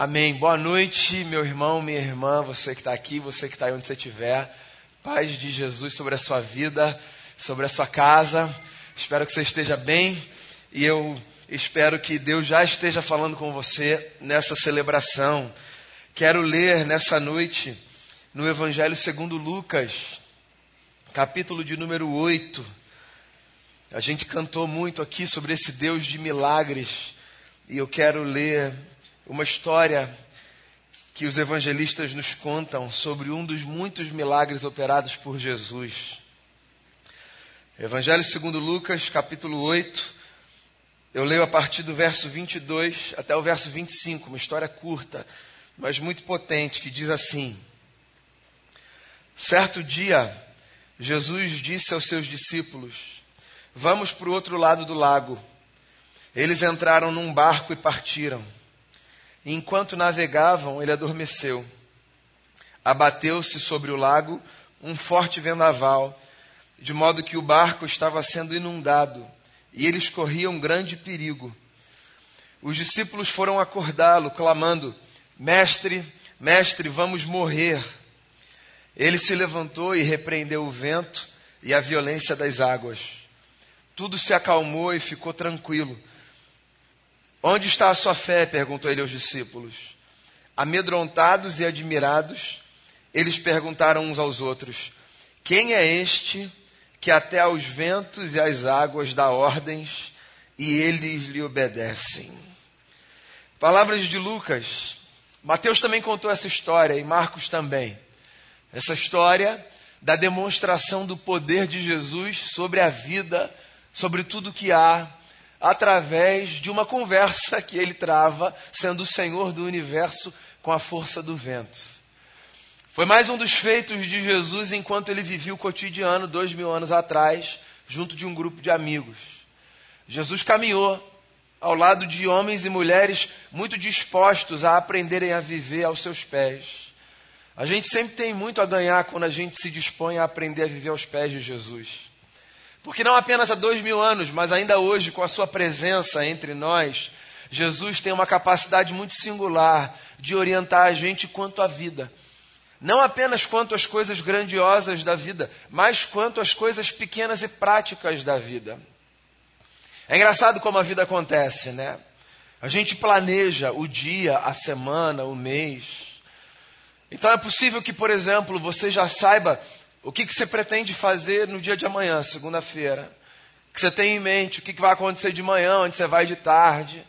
Amém. Boa noite, meu irmão, minha irmã, você que está aqui, você que está aí onde você estiver. Paz de Jesus sobre a sua vida, sobre a sua casa. Espero que você esteja bem e eu espero que Deus já esteja falando com você nessa celebração. Quero ler nessa noite no Evangelho segundo Lucas, capítulo de número 8. A gente cantou muito aqui sobre esse Deus de milagres e eu quero ler uma história que os evangelistas nos contam sobre um dos muitos milagres operados por Jesus. Evangelho segundo Lucas, capítulo 8. Eu leio a partir do verso 22 até o verso 25, uma história curta, mas muito potente, que diz assim: Certo dia, Jesus disse aos seus discípulos: Vamos para o outro lado do lago. Eles entraram num barco e partiram. Enquanto navegavam, ele adormeceu. Abateu-se sobre o lago um forte vendaval, de modo que o barco estava sendo inundado e eles corriam grande perigo. Os discípulos foram acordá-lo, clamando: Mestre, mestre, vamos morrer. Ele se levantou e repreendeu o vento e a violência das águas. Tudo se acalmou e ficou tranquilo. Onde está a sua fé? perguntou ele aos discípulos. Amedrontados e admirados, eles perguntaram uns aos outros: Quem é este que até aos ventos e às águas dá ordens e eles lhe obedecem? Palavras de Lucas. Mateus também contou essa história e Marcos também. Essa história da demonstração do poder de Jesus sobre a vida, sobre tudo que há através de uma conversa que ele trava, sendo o Senhor do universo com a força do vento. Foi mais um dos feitos de Jesus enquanto ele vivia o cotidiano dois mil anos atrás, junto de um grupo de amigos. Jesus caminhou ao lado de homens e mulheres muito dispostos a aprenderem a viver aos seus pés. A gente sempre tem muito a ganhar quando a gente se dispõe a aprender a viver aos pés de Jesus. Porque não apenas há dois mil anos, mas ainda hoje, com a sua presença entre nós, Jesus tem uma capacidade muito singular de orientar a gente quanto à vida. Não apenas quanto às coisas grandiosas da vida, mas quanto às coisas pequenas e práticas da vida. É engraçado como a vida acontece, né? A gente planeja o dia, a semana, o mês. Então é possível que, por exemplo, você já saiba o que, que você pretende fazer no dia de amanhã, segunda-feira? Que você tem em mente? O que, que vai acontecer de manhã, onde você vai de tarde?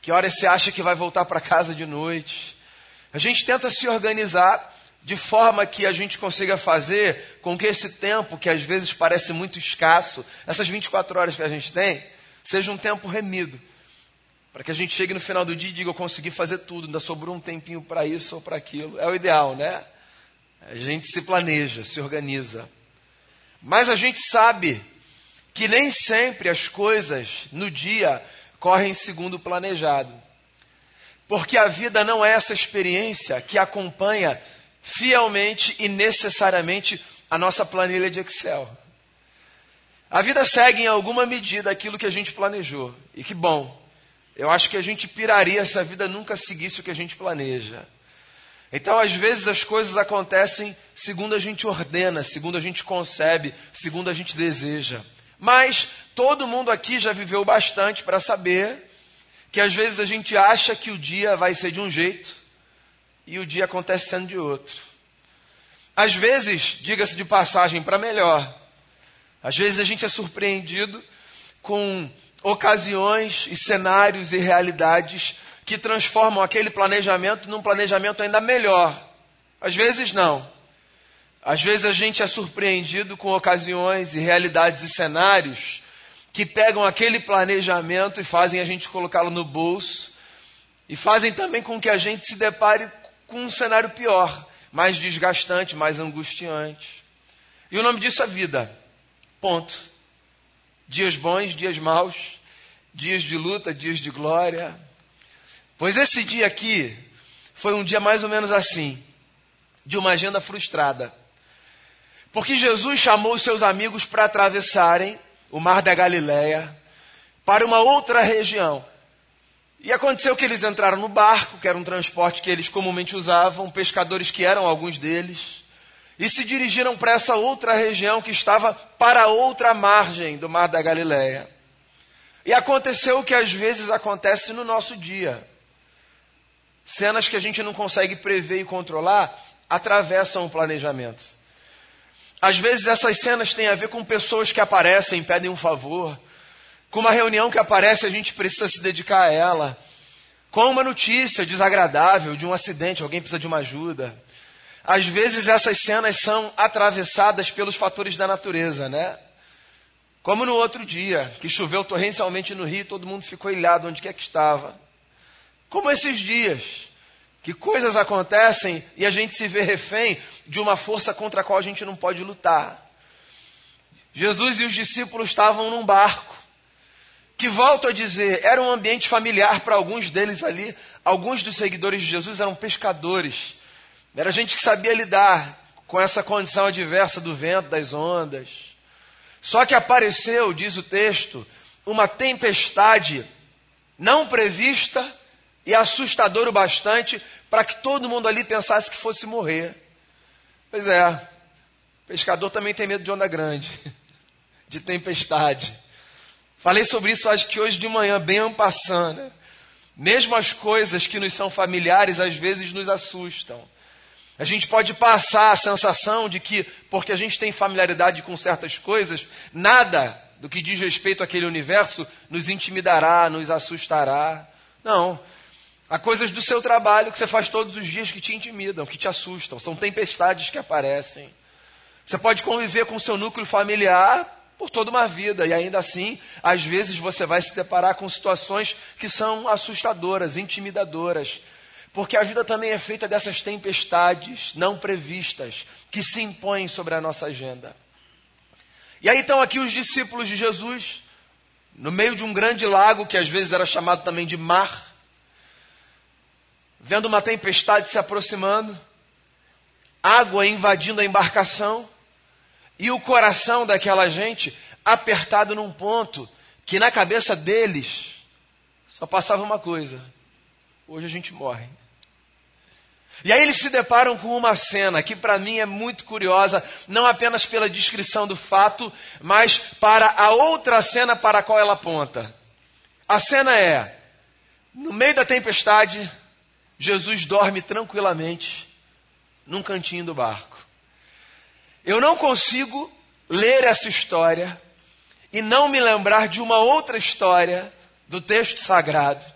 Que hora você acha que vai voltar para casa de noite? A gente tenta se organizar de forma que a gente consiga fazer com que esse tempo, que às vezes parece muito escasso, essas 24 horas que a gente tem, seja um tempo remido. Para que a gente chegue no final do dia e diga: Eu consegui fazer tudo, ainda sobrou um tempinho para isso ou para aquilo. É o ideal, né? A gente se planeja, se organiza. Mas a gente sabe que nem sempre as coisas no dia correm segundo o planejado. Porque a vida não é essa experiência que acompanha fielmente e necessariamente a nossa planilha de Excel. A vida segue em alguma medida aquilo que a gente planejou. E que bom. Eu acho que a gente piraria se a vida nunca seguisse o que a gente planeja. Então, às vezes, as coisas acontecem segundo a gente ordena, segundo a gente concebe, segundo a gente deseja. Mas todo mundo aqui já viveu bastante para saber que às vezes a gente acha que o dia vai ser de um jeito e o dia acontece sendo de outro. Às vezes, diga-se de passagem, para melhor. Às vezes a gente é surpreendido com ocasiões e cenários e realidades que transformam aquele planejamento num planejamento ainda melhor. Às vezes não. Às vezes a gente é surpreendido com ocasiões e realidades e cenários que pegam aquele planejamento e fazem a gente colocá-lo no bolso e fazem também com que a gente se depare com um cenário pior, mais desgastante, mais angustiante. E o nome disso é vida. Ponto. Dias bons, dias maus, dias de luta, dias de glória, Pois esse dia aqui foi um dia mais ou menos assim, de uma agenda frustrada. Porque Jesus chamou os seus amigos para atravessarem o mar da Galileia para uma outra região. E aconteceu que eles entraram no barco, que era um transporte que eles comumente usavam, pescadores que eram alguns deles, e se dirigiram para essa outra região que estava para outra margem do Mar da Galileia. E aconteceu o que às vezes acontece no nosso dia. Cenas que a gente não consegue prever e controlar atravessam o planejamento. Às vezes essas cenas têm a ver com pessoas que aparecem, pedem um favor, com uma reunião que aparece, a gente precisa se dedicar a ela, com uma notícia desagradável de um acidente, alguém precisa de uma ajuda. Às vezes essas cenas são atravessadas pelos fatores da natureza, né? Como no outro dia, que choveu torrencialmente no Rio, todo mundo ficou ilhado onde quer que estava. Como esses dias, que coisas acontecem e a gente se vê refém de uma força contra a qual a gente não pode lutar. Jesus e os discípulos estavam num barco, que volto a dizer, era um ambiente familiar para alguns deles ali. Alguns dos seguidores de Jesus eram pescadores. Era gente que sabia lidar com essa condição adversa do vento, das ondas. Só que apareceu, diz o texto, uma tempestade não prevista e assustador o bastante para que todo mundo ali pensasse que fosse morrer. Pois é, pescador também tem medo de onda grande, de tempestade. Falei sobre isso acho que hoje de manhã, bem ampassando. Né? Mesmo as coisas que nos são familiares às vezes nos assustam. A gente pode passar a sensação de que, porque a gente tem familiaridade com certas coisas, nada do que diz respeito àquele universo nos intimidará, nos assustará. Não. Há coisas do seu trabalho que você faz todos os dias que te intimidam, que te assustam. São tempestades que aparecem. Você pode conviver com o seu núcleo familiar por toda uma vida e ainda assim, às vezes você vai se deparar com situações que são assustadoras, intimidadoras. Porque a vida também é feita dessas tempestades não previstas que se impõem sobre a nossa agenda. E aí estão aqui os discípulos de Jesus, no meio de um grande lago que às vezes era chamado também de mar vendo uma tempestade se aproximando, água invadindo a embarcação e o coração daquela gente apertado num ponto que na cabeça deles só passava uma coisa: hoje a gente morre. E aí eles se deparam com uma cena que para mim é muito curiosa, não apenas pela descrição do fato, mas para a outra cena para a qual ela aponta. A cena é: no meio da tempestade, Jesus dorme tranquilamente num cantinho do barco. Eu não consigo ler essa história e não me lembrar de uma outra história do texto sagrado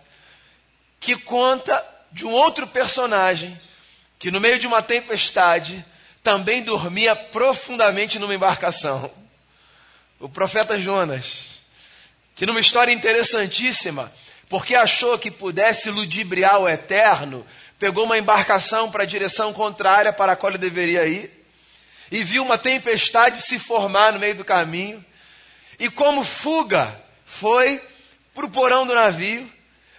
que conta de um outro personagem que, no meio de uma tempestade, também dormia profundamente numa embarcação. O profeta Jonas, que numa história interessantíssima, porque achou que pudesse ludibriar o eterno, pegou uma embarcação para a direção contrária para a qual ele deveria ir, e viu uma tempestade se formar no meio do caminho, e como fuga, foi para o porão do navio,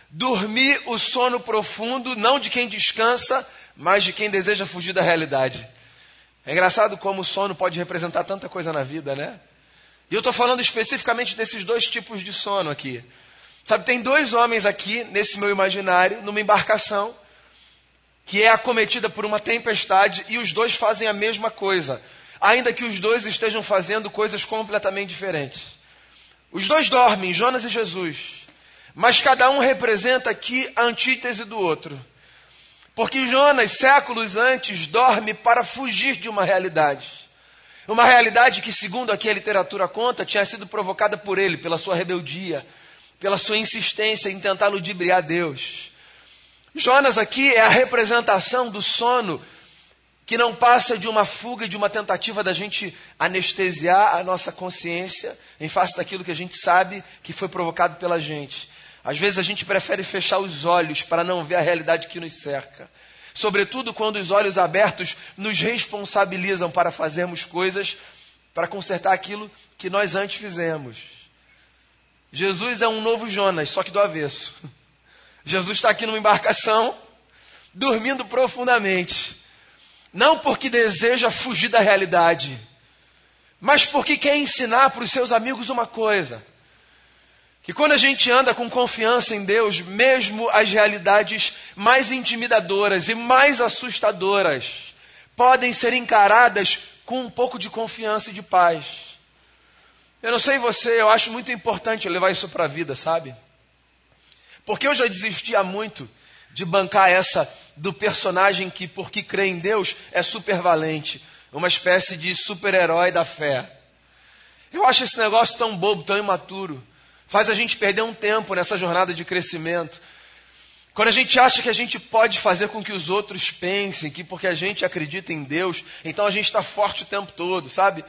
dormir o sono profundo, não de quem descansa, mas de quem deseja fugir da realidade. É engraçado como o sono pode representar tanta coisa na vida, né? E eu estou falando especificamente desses dois tipos de sono aqui. Sabe, tem dois homens aqui, nesse meu imaginário, numa embarcação, que é acometida por uma tempestade, e os dois fazem a mesma coisa, ainda que os dois estejam fazendo coisas completamente diferentes. Os dois dormem, Jonas e Jesus, mas cada um representa aqui a antítese do outro. Porque Jonas, séculos antes, dorme para fugir de uma realidade. Uma realidade que, segundo aqui a literatura conta, tinha sido provocada por ele, pela sua rebeldia, pela sua insistência em tentar ludibriar Deus. Jonas aqui é a representação do sono que não passa de uma fuga, de uma tentativa da gente anestesiar a nossa consciência em face daquilo que a gente sabe que foi provocado pela gente. Às vezes a gente prefere fechar os olhos para não ver a realidade que nos cerca. Sobretudo quando os olhos abertos nos responsabilizam para fazermos coisas para consertar aquilo que nós antes fizemos. Jesus é um novo Jonas, só que do avesso. Jesus está aqui numa embarcação, dormindo profundamente. Não porque deseja fugir da realidade, mas porque quer ensinar para os seus amigos uma coisa: que quando a gente anda com confiança em Deus, mesmo as realidades mais intimidadoras e mais assustadoras podem ser encaradas com um pouco de confiança e de paz. Eu não sei você, eu acho muito importante levar isso para a vida, sabe? Porque eu já desisti há muito de bancar essa do personagem que, porque crê em Deus, é super valente, uma espécie de super-herói da fé. Eu acho esse negócio tão bobo, tão imaturo. Faz a gente perder um tempo nessa jornada de crescimento. Quando a gente acha que a gente pode fazer com que os outros pensem que porque a gente acredita em Deus, então a gente está forte o tempo todo, sabe?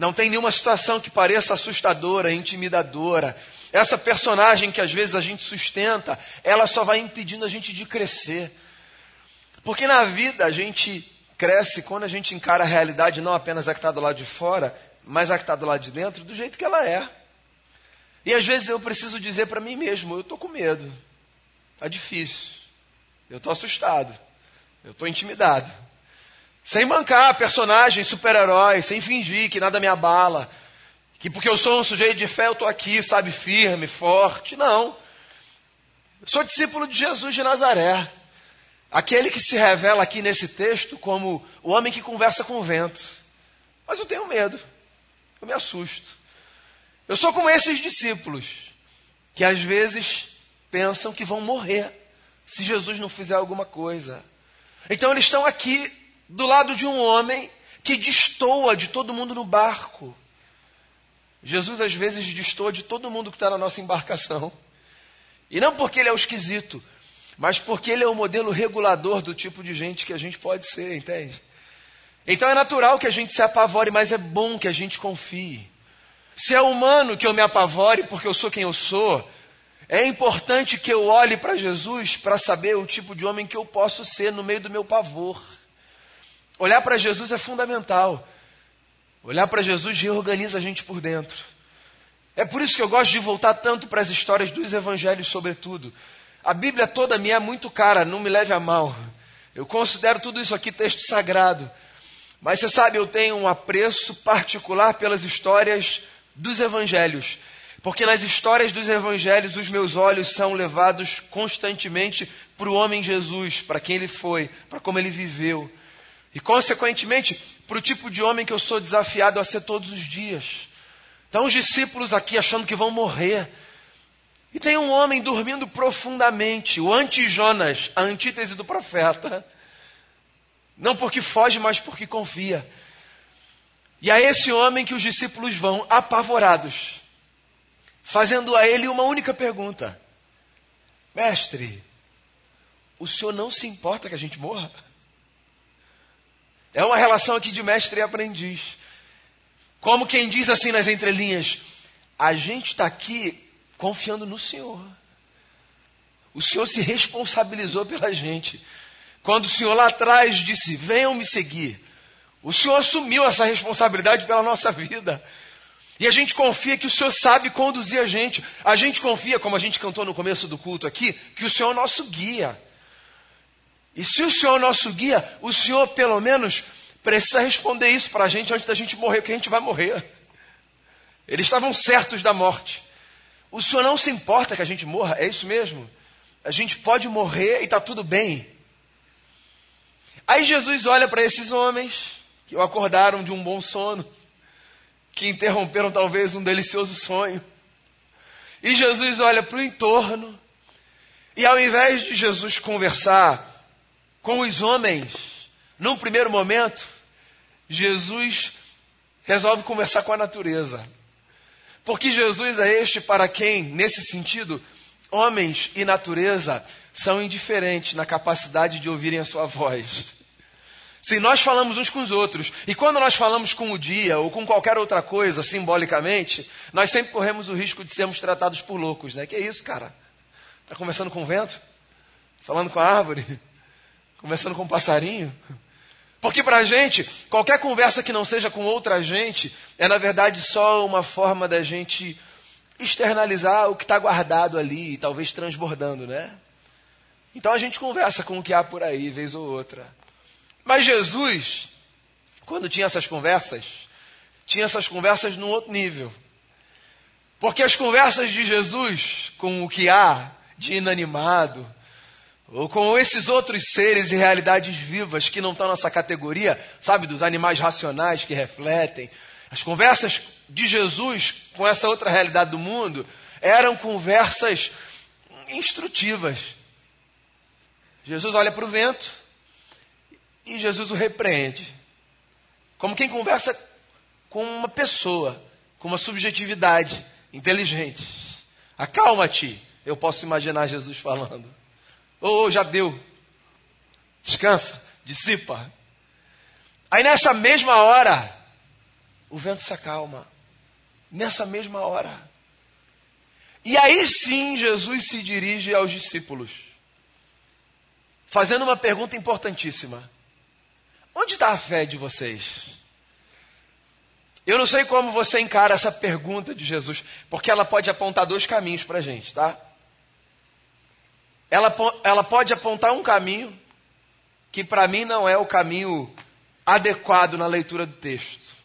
Não tem nenhuma situação que pareça assustadora, intimidadora. Essa personagem que às vezes a gente sustenta, ela só vai impedindo a gente de crescer. Porque na vida a gente cresce quando a gente encara a realidade não apenas a que está do lado de fora, mas a que está do lado de dentro, do jeito que ela é. E às vezes eu preciso dizer para mim mesmo: eu estou com medo, está difícil, eu estou assustado, eu estou intimidado. Sem mancar personagem, super-herói, sem fingir que nada me abala, que porque eu sou um sujeito de fé eu estou aqui, sabe, firme, forte. Não. Eu sou discípulo de Jesus de Nazaré. Aquele que se revela aqui nesse texto como o homem que conversa com o vento. Mas eu tenho medo, eu me assusto. Eu sou como esses discípulos, que às vezes pensam que vão morrer se Jesus não fizer alguma coisa. Então eles estão aqui do lado de um homem que destoa de todo mundo no barco. Jesus às vezes destoa de todo mundo que está na nossa embarcação. E não porque ele é o esquisito, mas porque ele é o modelo regulador do tipo de gente que a gente pode ser, entende? Então é natural que a gente se apavore, mas é bom que a gente confie. Se é humano que eu me apavore porque eu sou quem eu sou, é importante que eu olhe para Jesus para saber o tipo de homem que eu posso ser no meio do meu pavor. Olhar para Jesus é fundamental. Olhar para Jesus reorganiza a gente por dentro. É por isso que eu gosto de voltar tanto para as histórias dos evangelhos, sobretudo. A Bíblia toda me é muito cara, não me leve a mal. Eu considero tudo isso aqui texto sagrado. Mas você sabe, eu tenho um apreço particular pelas histórias dos evangelhos. Porque nas histórias dos evangelhos os meus olhos são levados constantemente para o homem Jesus, para quem ele foi, para como ele viveu. E, consequentemente, para o tipo de homem que eu sou desafiado a ser todos os dias. Então, os discípulos aqui achando que vão morrer. E tem um homem dormindo profundamente, o anti-Jonas, a antítese do profeta. Não porque foge, mas porque confia. E a esse homem que os discípulos vão apavorados, fazendo a ele uma única pergunta: Mestre, o senhor não se importa que a gente morra? É uma relação aqui de mestre e aprendiz. Como quem diz assim nas entrelinhas: a gente está aqui confiando no Senhor. O Senhor se responsabilizou pela gente. Quando o Senhor lá atrás disse: Venham me seguir, o Senhor assumiu essa responsabilidade pela nossa vida. E a gente confia que o Senhor sabe conduzir a gente. A gente confia, como a gente cantou no começo do culto aqui, que o Senhor é o nosso guia. E se o Senhor é nosso guia, o Senhor pelo menos precisa responder isso para a gente antes da gente morrer, porque a gente vai morrer. Eles estavam certos da morte. O Senhor não se importa que a gente morra, é isso mesmo? A gente pode morrer e está tudo bem. Aí Jesus olha para esses homens que o acordaram de um bom sono, que interromperam talvez um delicioso sonho. E Jesus olha para o entorno, e ao invés de Jesus conversar com os homens, num primeiro momento, Jesus resolve conversar com a natureza. Porque Jesus é este para quem, nesse sentido, homens e natureza são indiferentes na capacidade de ouvirem a sua voz. Se nós falamos uns com os outros, e quando nós falamos com o dia ou com qualquer outra coisa, simbolicamente, nós sempre corremos o risco de sermos tratados por loucos, né? Que é isso, cara? Tá conversando com o vento? Falando com a árvore? Conversando com o passarinho? Porque para a gente, qualquer conversa que não seja com outra gente, é na verdade só uma forma da gente externalizar o que está guardado ali, talvez transbordando, né? Então a gente conversa com o que há por aí, vez ou outra. Mas Jesus, quando tinha essas conversas, tinha essas conversas num outro nível. Porque as conversas de Jesus com o que há de inanimado, ou com esses outros seres e realidades vivas que não estão nessa categoria, sabe, dos animais racionais que refletem, as conversas de Jesus com essa outra realidade do mundo eram conversas instrutivas. Jesus olha para o vento e Jesus o repreende. Como quem conversa com uma pessoa, com uma subjetividade inteligente. Acalma-te, eu posso imaginar Jesus falando. Oh, já deu. Descansa, dissipa. Aí nessa mesma hora, o vento se acalma. Nessa mesma hora. E aí sim Jesus se dirige aos discípulos, fazendo uma pergunta importantíssima: Onde está a fé de vocês? Eu não sei como você encara essa pergunta de Jesus, porque ela pode apontar dois caminhos para a gente, tá? Ela, ela pode apontar um caminho que para mim não é o caminho adequado na leitura do texto.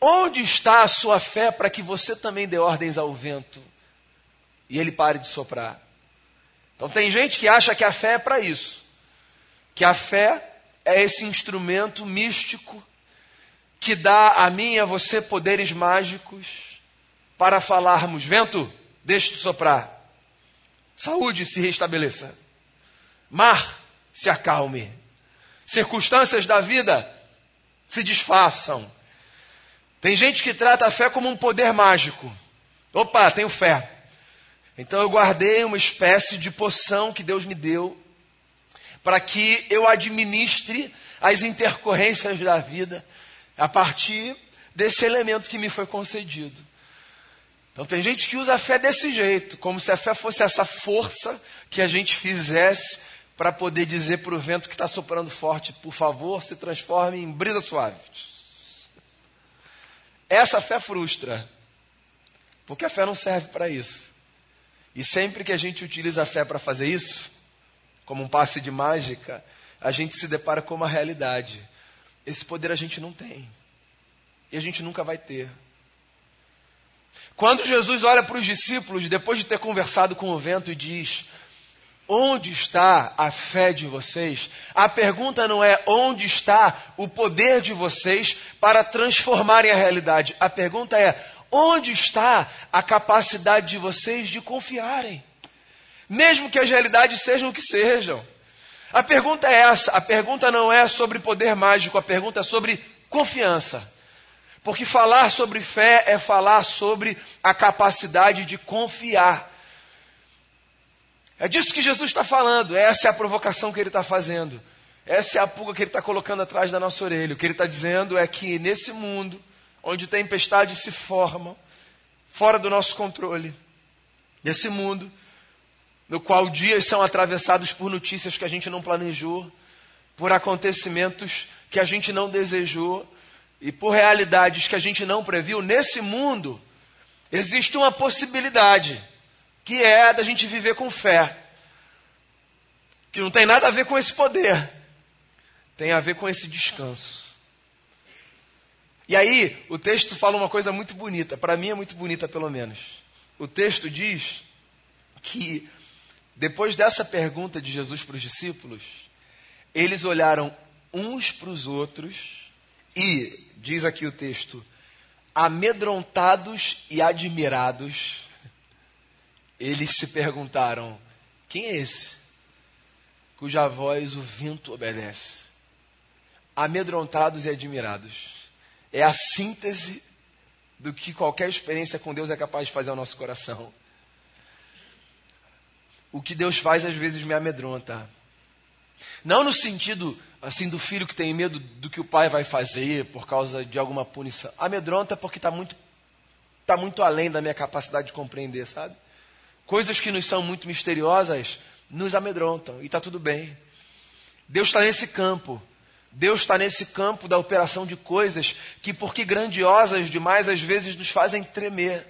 Onde está a sua fé para que você também dê ordens ao vento e ele pare de soprar? Então tem gente que acha que a fé é para isso, que a fé é esse instrumento místico que dá a mim e a você poderes mágicos para falarmos: vento, deixe de soprar, saúde se restabeleça, mar se acalme, circunstâncias da vida se desfaçam. Tem gente que trata a fé como um poder mágico. Opa, tenho fé. Então eu guardei uma espécie de poção que Deus me deu para que eu administre as intercorrências da vida a partir desse elemento que me foi concedido. Então tem gente que usa a fé desse jeito, como se a fé fosse essa força que a gente fizesse para poder dizer para o vento que está soprando forte, por favor, se transforme em brisa suave. Essa fé frustra, porque a fé não serve para isso. E sempre que a gente utiliza a fé para fazer isso, como um passe de mágica, a gente se depara com uma realidade. Esse poder a gente não tem. E a gente nunca vai ter. Quando Jesus olha para os discípulos, depois de ter conversado com o vento, e diz: Onde está a fé de vocês? A pergunta não é onde está o poder de vocês para transformarem a realidade. A pergunta é: onde está a capacidade de vocês de confiarem? Mesmo que as realidades sejam o que sejam. A pergunta é essa: a pergunta não é sobre poder mágico, a pergunta é sobre confiança. Porque falar sobre fé é falar sobre a capacidade de confiar. É disso que Jesus está falando, essa é a provocação que ele está fazendo. Essa é a pulga que ele está colocando atrás da nossa orelha. O que ele está dizendo é que nesse mundo, onde tempestades se formam, fora do nosso controle, nesse mundo, no qual dias são atravessados por notícias que a gente não planejou, por acontecimentos que a gente não desejou e por realidades que a gente não previu, nesse mundo existe uma possibilidade, que é a da gente viver com fé. Que não tem nada a ver com esse poder, tem a ver com esse descanso. E aí, o texto fala uma coisa muito bonita, para mim é muito bonita pelo menos. O texto diz que depois dessa pergunta de Jesus para os discípulos, eles olharam uns para os outros e, diz aqui o texto, amedrontados e admirados, eles se perguntaram: quem é esse? Cuja voz o vento obedece. Amedrontados e admirados. É a síntese do que qualquer experiência com Deus é capaz de fazer ao nosso coração o que Deus faz às vezes me amedronta. Não no sentido assim do filho que tem medo do que o pai vai fazer por causa de alguma punição. Amedronta porque está muito, tá muito além da minha capacidade de compreender, sabe? Coisas que nos são muito misteriosas nos amedrontam e está tudo bem. Deus está nesse campo. Deus está nesse campo da operação de coisas que, porque grandiosas demais, às vezes nos fazem tremer.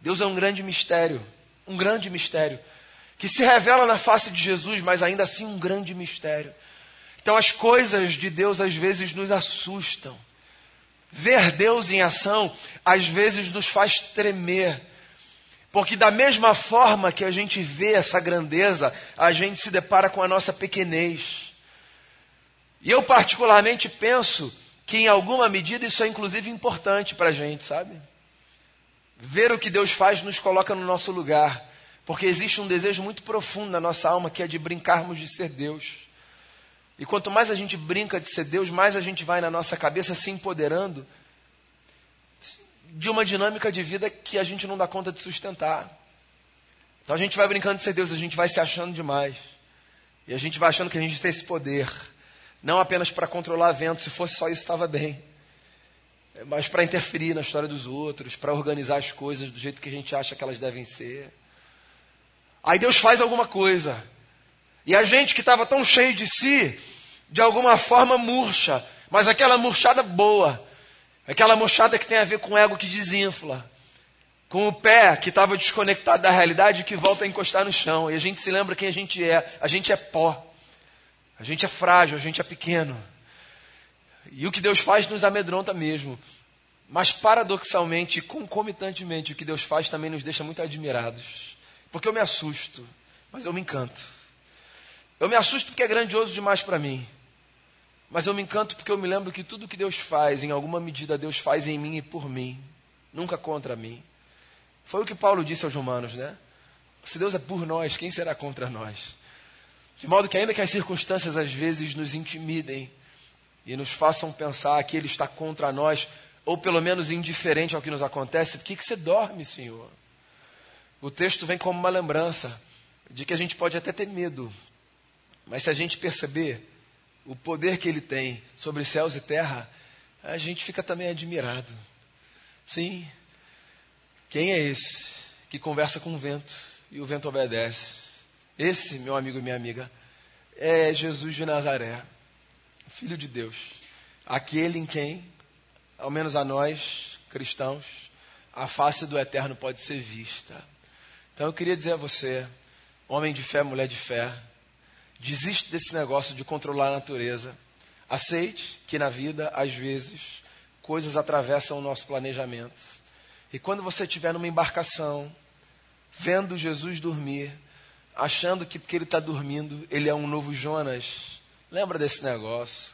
Deus é um grande mistério. Um grande mistério que se revela na face de Jesus, mas ainda assim um grande mistério. Então as coisas de Deus às vezes nos assustam. Ver Deus em ação às vezes nos faz tremer. Porque, da mesma forma que a gente vê essa grandeza, a gente se depara com a nossa pequenez. E eu, particularmente, penso que, em alguma medida, isso é inclusive importante para a gente, sabe? Ver o que Deus faz nos coloca no nosso lugar. Porque existe um desejo muito profundo na nossa alma que é de brincarmos de ser Deus. E quanto mais a gente brinca de ser Deus, mais a gente vai na nossa cabeça se empoderando de uma dinâmica de vida que a gente não dá conta de sustentar. Então a gente vai brincando de ser Deus, a gente vai se achando demais. E a gente vai achando que a gente tem esse poder. Não apenas para controlar vento, se fosse só isso estava bem. Mas para interferir na história dos outros, para organizar as coisas do jeito que a gente acha que elas devem ser. Aí Deus faz alguma coisa. E a gente que estava tão cheio de si, de alguma forma murcha, mas aquela murchada boa, aquela murchada que tem a ver com o ego que desinfla, com o pé que estava desconectado da realidade e que volta a encostar no chão. E a gente se lembra quem a gente é. A gente é pó. A gente é frágil, a gente é pequeno. E o que Deus faz nos amedronta mesmo. Mas paradoxalmente, concomitantemente, o que Deus faz também nos deixa muito admirados. Porque eu me assusto, mas eu me encanto. Eu me assusto porque é grandioso demais para mim. Mas eu me encanto porque eu me lembro que tudo que Deus faz, em alguma medida, Deus faz em mim e por mim, nunca contra mim. Foi o que Paulo disse aos romanos, né? Se Deus é por nós, quem será contra nós? De modo que, ainda que as circunstâncias às vezes nos intimidem e nos façam pensar que Ele está contra nós, ou pelo menos indiferente ao que nos acontece, por que, que você dorme, Senhor? O texto vem como uma lembrança de que a gente pode até ter medo, mas se a gente perceber o poder que ele tem sobre céus e terra, a gente fica também admirado. Sim, quem é esse que conversa com o vento e o vento obedece? Esse, meu amigo e minha amiga, é Jesus de Nazaré, Filho de Deus, aquele em quem, ao menos a nós, cristãos, a face do eterno pode ser vista. Então eu queria dizer a você, homem de fé, mulher de fé, Desiste desse negócio de controlar a natureza. Aceite que na vida, às vezes, coisas atravessam o nosso planejamento. E quando você estiver numa embarcação, vendo Jesus dormir, achando que porque ele está dormindo, ele é um novo Jonas, lembra desse negócio.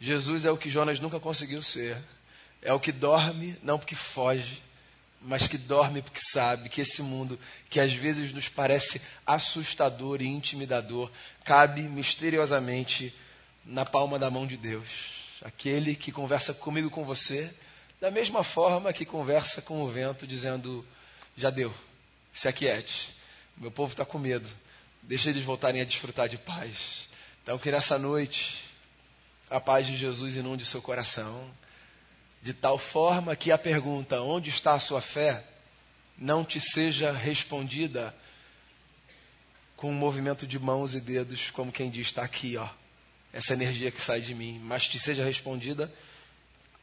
Jesus é o que Jonas nunca conseguiu ser. É o que dorme, não porque foge, mas que dorme porque sabe que esse mundo, que às vezes nos parece assustador e intimidador, cabe misteriosamente na palma da mão de Deus. Aquele que conversa comigo com você, da mesma forma que conversa com o vento, dizendo: Já deu, se aquiete. Meu povo está com medo, deixa eles voltarem a desfrutar de paz. Então, que nessa noite, a paz de Jesus inunde seu coração de tal forma que a pergunta: onde está a sua fé? não te seja respondida com um movimento de mãos e dedos, como quem diz: está aqui, ó, essa energia que sai de mim, mas te seja respondida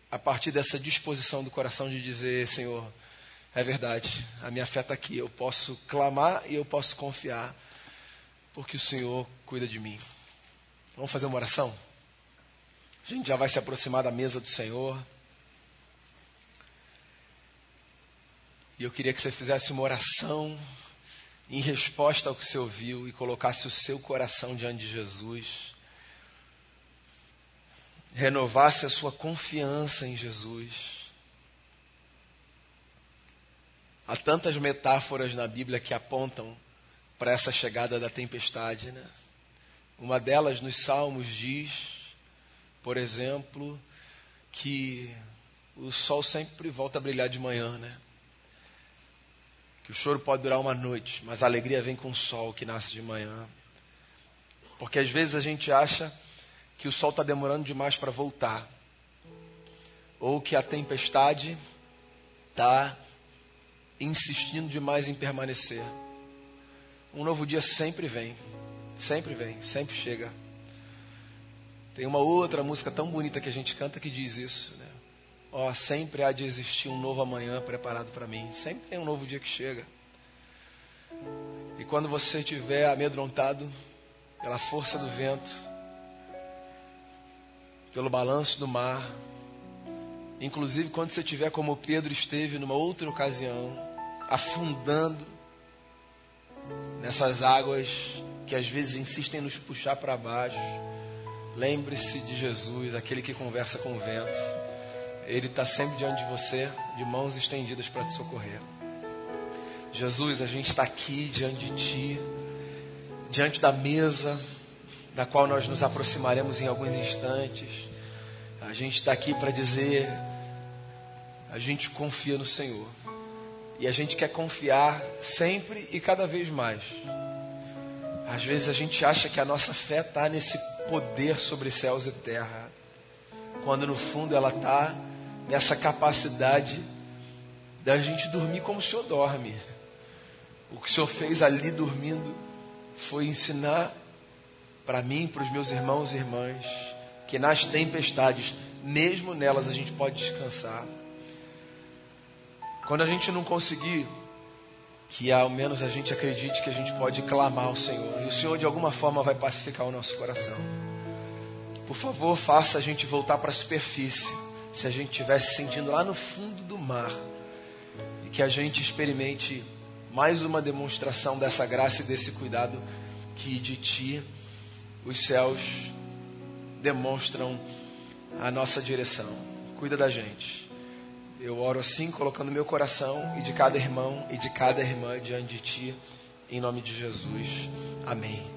a partir dessa disposição do coração de dizer: Senhor, é verdade, a minha fé está aqui, eu posso clamar e eu posso confiar, porque o Senhor cuida de mim. Vamos fazer uma oração? A gente já vai se aproximar da mesa do Senhor. E eu queria que você fizesse uma oração em resposta ao que você ouviu e colocasse o seu coração diante de Jesus. Renovasse a sua confiança em Jesus. Há tantas metáforas na Bíblia que apontam para essa chegada da tempestade, né? Uma delas nos Salmos diz, por exemplo, que o sol sempre volta a brilhar de manhã, né? Que o choro pode durar uma noite, mas a alegria vem com o sol que nasce de manhã. Porque às vezes a gente acha que o sol está demorando demais para voltar, ou que a tempestade está insistindo demais em permanecer. Um novo dia sempre vem, sempre vem, sempre chega. Tem uma outra música tão bonita que a gente canta que diz isso. Né? Ó, oh, sempre há de existir um novo amanhã preparado para mim. Sempre tem um novo dia que chega. E quando você estiver amedrontado pela força do vento, pelo balanço do mar, Inclusive quando você tiver como Pedro esteve numa outra ocasião, afundando nessas águas que às vezes insistem em nos puxar para baixo. Lembre-se de Jesus, aquele que conversa com o vento. Ele está sempre diante de você, de mãos estendidas para te socorrer. Jesus, a gente está aqui diante de Ti, diante da mesa, da qual nós nos aproximaremos em alguns instantes. A gente está aqui para dizer: a gente confia no Senhor. E a gente quer confiar sempre e cada vez mais. Às vezes a gente acha que a nossa fé está nesse poder sobre céus e terra, quando no fundo ela está nessa capacidade da gente dormir como o Senhor dorme. O que o Senhor fez ali dormindo foi ensinar para mim, para os meus irmãos e irmãs, que nas tempestades, mesmo nelas, a gente pode descansar. Quando a gente não conseguir, que ao menos a gente acredite que a gente pode clamar ao Senhor, e o Senhor de alguma forma vai pacificar o nosso coração. Por favor, faça a gente voltar para a superfície, se a gente estivesse sentindo lá no fundo do mar, e que a gente experimente mais uma demonstração dessa graça e desse cuidado que de Ti os céus demonstram a nossa direção. Cuida da gente. Eu oro assim, colocando meu coração e de cada irmão e de cada irmã diante de Ti, em nome de Jesus. Amém.